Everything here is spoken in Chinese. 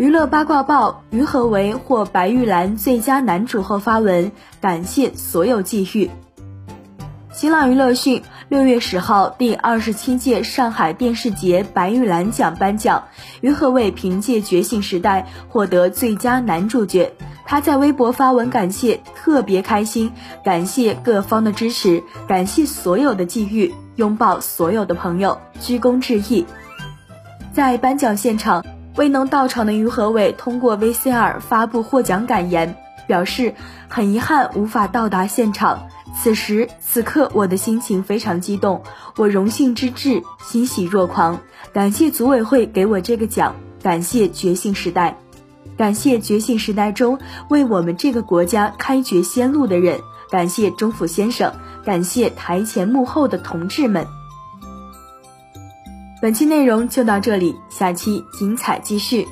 娱乐八卦报：于和伟获白玉兰最佳男主后发文感谢所有际遇。新浪娱乐讯，六月十号，第二十七届上海电视节白玉兰奖颁奖，于和伟凭借《觉醒时代》获得最佳男主角。他在微博发文感谢，特别开心，感谢各方的支持，感谢所有的际遇，拥抱所有的朋友，鞠躬致意。在颁奖现场，未能到场的于和伟通过 VCR 发布获奖感言，表示很遗憾无法到达现场。此时此刻，我的心情非常激动，我荣幸之至，欣喜若狂。感谢组委会给我这个奖，感谢觉醒时代，感谢觉醒时代中为我们这个国家开掘先路的人，感谢钟府先生，感谢台前幕后的同志们。本期内容就到这里，下期精彩继续。